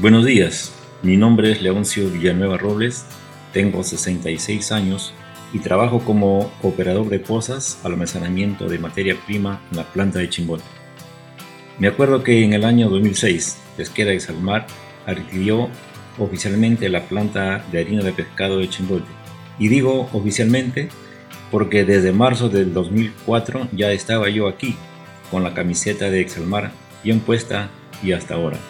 Buenos días, mi nombre es Leoncio Villanueva Robles, tengo 66 años y trabajo como operador de pozas, almacenamiento de materia prima en la planta de Chimbote. Me acuerdo que en el año 2006, Pesquera de Salmar adquirió oficialmente la planta de harina de pescado de Chimbote. Y digo oficialmente porque desde marzo del 2004 ya estaba yo aquí, con la camiseta de Exalmar bien puesta y hasta ahora.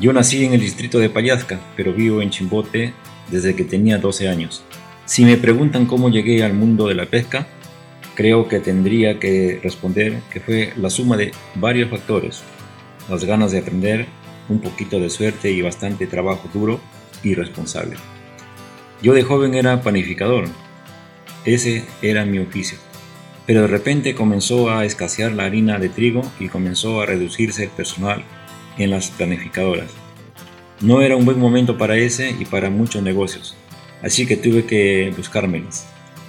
Yo nací en el distrito de Payasca, pero vivo en Chimbote desde que tenía 12 años. Si me preguntan cómo llegué al mundo de la pesca, creo que tendría que responder que fue la suma de varios factores. Las ganas de aprender, un poquito de suerte y bastante trabajo duro y responsable. Yo de joven era panificador. Ese era mi oficio. Pero de repente comenzó a escasear la harina de trigo y comenzó a reducirse el personal en las planificadoras. No era un buen momento para ese y para muchos negocios, así que tuve que buscármelas.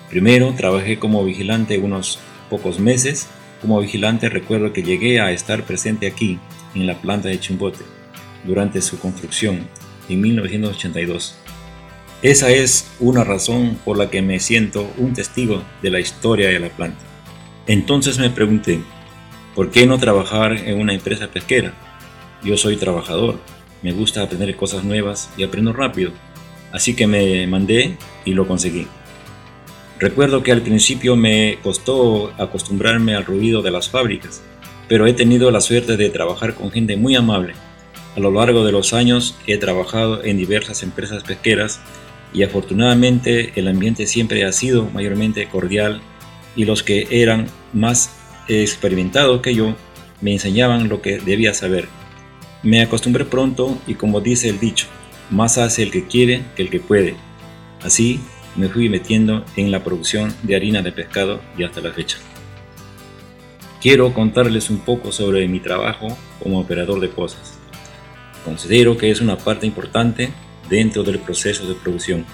Primero trabajé como vigilante unos pocos meses. Como vigilante recuerdo que llegué a estar presente aquí, en la planta de Chimbote, durante su construcción, en 1982. Esa es una razón por la que me siento un testigo de la historia de la planta. Entonces me pregunté, ¿por qué no trabajar en una empresa pesquera? Yo soy trabajador, me gusta aprender cosas nuevas y aprendo rápido, así que me mandé y lo conseguí. Recuerdo que al principio me costó acostumbrarme al ruido de las fábricas, pero he tenido la suerte de trabajar con gente muy amable. A lo largo de los años he trabajado en diversas empresas pesqueras y afortunadamente el ambiente siempre ha sido mayormente cordial y los que eran más experimentados que yo me enseñaban lo que debía saber. Me acostumbré pronto y como dice el dicho, más hace el que quiere que el que puede. Así me fui metiendo en la producción de harina de pescado y hasta la fecha. Quiero contarles un poco sobre mi trabajo como operador de pozas. Considero que es una parte importante dentro del proceso de producción.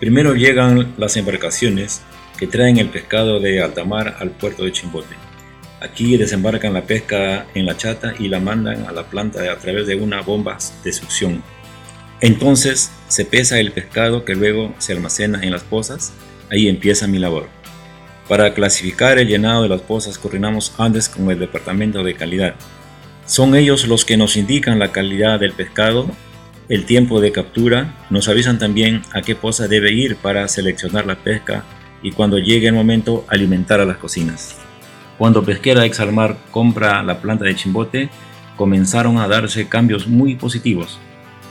Primero llegan las embarcaciones que traen el pescado de alta mar al puerto de Chimbote. Aquí desembarcan la pesca en la chata y la mandan a la planta a través de una bomba de succión. Entonces se pesa el pescado que luego se almacena en las pozas. Ahí empieza mi labor. Para clasificar el llenado de las pozas coordinamos antes con el departamento de calidad. Son ellos los que nos indican la calidad del pescado, el tiempo de captura, nos avisan también a qué poza debe ir para seleccionar la pesca y cuando llegue el momento alimentar a las cocinas. Cuando Pesquera Exalmar compra la planta de Chimbote, comenzaron a darse cambios muy positivos.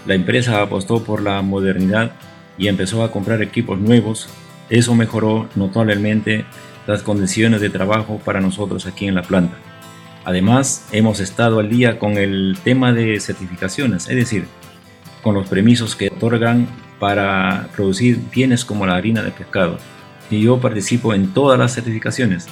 La empresa apostó por la modernidad y empezó a comprar equipos nuevos. Eso mejoró notablemente las condiciones de trabajo para nosotros aquí en la planta. Además, hemos estado al día con el tema de certificaciones, es decir, con los permisos que otorgan para producir bienes como la harina de pescado. Y yo participo en todas las certificaciones.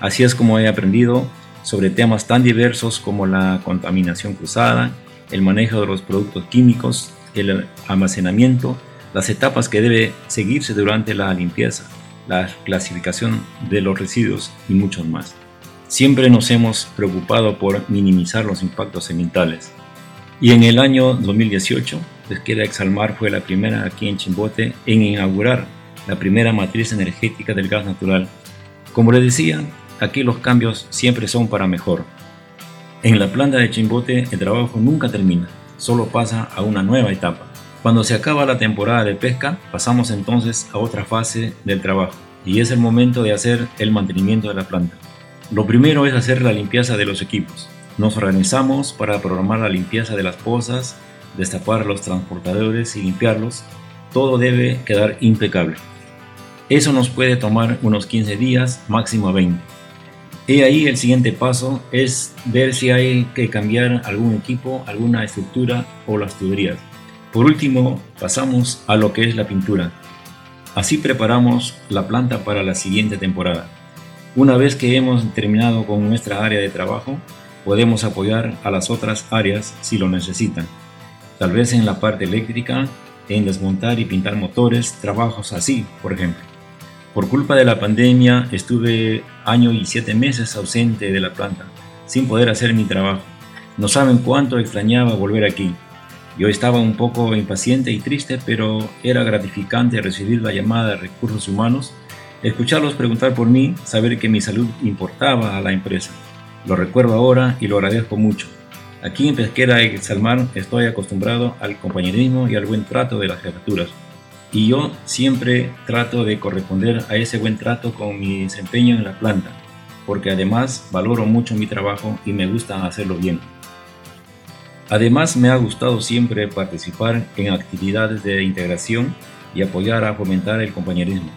Así es como he aprendido sobre temas tan diversos como la contaminación cruzada, el manejo de los productos químicos, el almacenamiento, las etapas que debe seguirse durante la limpieza, la clasificación de los residuos y muchos más. Siempre nos hemos preocupado por minimizar los impactos ambientales. Y en el año 2018, Pesquera Exalmar fue la primera aquí en Chimbote en inaugurar la primera matriz energética del gas natural. Como les decía, Aquí los cambios siempre son para mejor. En la planta de Chimbote el trabajo nunca termina, solo pasa a una nueva etapa. Cuando se acaba la temporada de pesca, pasamos entonces a otra fase del trabajo, y es el momento de hacer el mantenimiento de la planta. Lo primero es hacer la limpieza de los equipos. Nos organizamos para programar la limpieza de las pozas, destapar los transportadores y limpiarlos. Todo debe quedar impecable. Eso nos puede tomar unos 15 días, máximo 20. Y ahí el siguiente paso es ver si hay que cambiar algún equipo, alguna estructura o las tuberías. Por último, pasamos a lo que es la pintura. Así preparamos la planta para la siguiente temporada. Una vez que hemos terminado con nuestra área de trabajo, podemos apoyar a las otras áreas si lo necesitan. Tal vez en la parte eléctrica, en desmontar y pintar motores, trabajos así, por ejemplo. Por culpa de la pandemia estuve año y siete meses ausente de la planta, sin poder hacer mi trabajo. No saben cuánto extrañaba volver aquí. Yo estaba un poco impaciente y triste, pero era gratificante recibir la llamada de recursos humanos, escucharlos preguntar por mí, saber que mi salud importaba a la empresa. Lo recuerdo ahora y lo agradezco mucho. Aquí en Pesquera y Salmar estoy acostumbrado al compañerismo y al buen trato de las jefaturas. Y yo siempre trato de corresponder a ese buen trato con mi desempeño en la planta, porque además valoro mucho mi trabajo y me gusta hacerlo bien. Además, me ha gustado siempre participar en actividades de integración y apoyar a fomentar el compañerismo.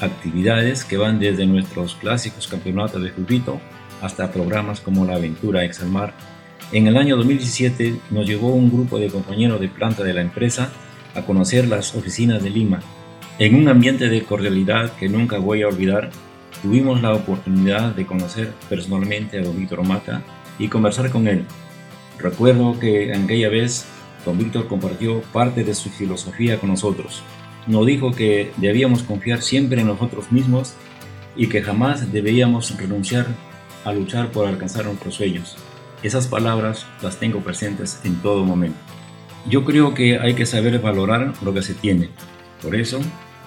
Actividades que van desde nuestros clásicos campeonatos de fútbol hasta programas como la Aventura Exalmar. En el año 2017 nos llevó un grupo de compañeros de planta de la empresa a conocer las oficinas de Lima. En un ambiente de cordialidad que nunca voy a olvidar, tuvimos la oportunidad de conocer personalmente a don Víctor Mata y conversar con él Recuerdo que aquella vez don Víctor compartió parte de su filosofía con nosotros. Nos dijo que debíamos confiar siempre en nosotros mismos y que jamás debíamos renunciar a luchar por alcanzar nuestros sueños. Esas palabras las tengo presentes en todo momento. Yo creo que hay que saber valorar lo que se tiene. Por eso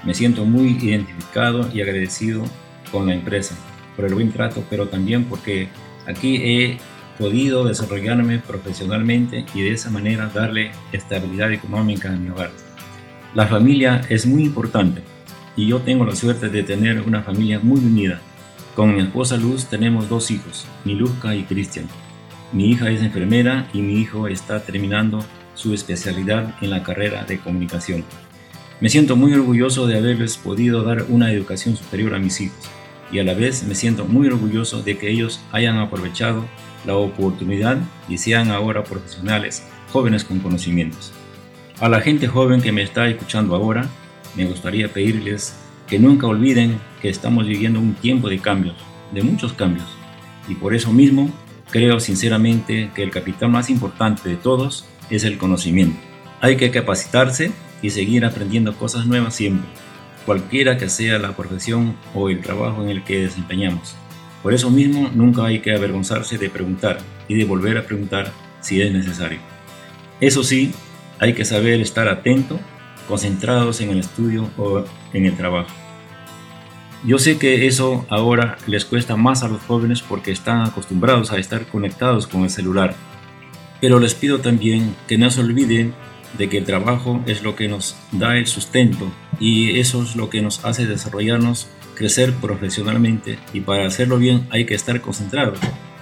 me siento muy identificado y agradecido con la empresa, por el buen trato, pero también porque aquí he podido desarrollarme profesionalmente y de esa manera darle estabilidad económica a mi hogar. La familia es muy importante y yo tengo la suerte de tener una familia muy unida. Con mi esposa Luz tenemos dos hijos, Miluzca y Cristian. Mi hija es enfermera y mi hijo está terminando su especialidad en la carrera de comunicación. Me siento muy orgulloso de haberles podido dar una educación superior a mis hijos y a la vez me siento muy orgulloso de que ellos hayan aprovechado la oportunidad y sean ahora profesionales, jóvenes con conocimientos. A la gente joven que me está escuchando ahora, me gustaría pedirles que nunca olviden que estamos viviendo un tiempo de cambios, de muchos cambios, y por eso mismo creo sinceramente que el capital más importante de todos es el conocimiento. Hay que capacitarse y seguir aprendiendo cosas nuevas siempre, cualquiera que sea la profesión o el trabajo en el que desempeñamos. Por eso mismo nunca hay que avergonzarse de preguntar y de volver a preguntar si es necesario. Eso sí, hay que saber estar atento, concentrados en el estudio o en el trabajo. Yo sé que eso ahora les cuesta más a los jóvenes porque están acostumbrados a estar conectados con el celular. Pero les pido también que no se olviden de que el trabajo es lo que nos da el sustento y eso es lo que nos hace desarrollarnos crecer profesionalmente y para hacerlo bien hay que estar concentrado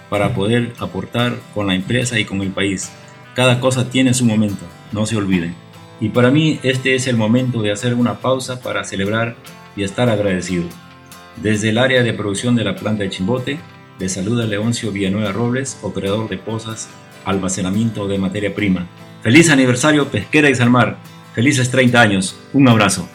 para poder aportar con la empresa y con el país. Cada cosa tiene su momento, no se olviden. Y para mí este es el momento de hacer una pausa para celebrar y estar agradecido. Desde el área de producción de la planta de Chimbote, le saluda Leoncio Villanueva Robles, operador de pozas, almacenamiento de materia prima. Feliz aniversario Pesquera y Salmar. Felices 30 años. Un abrazo.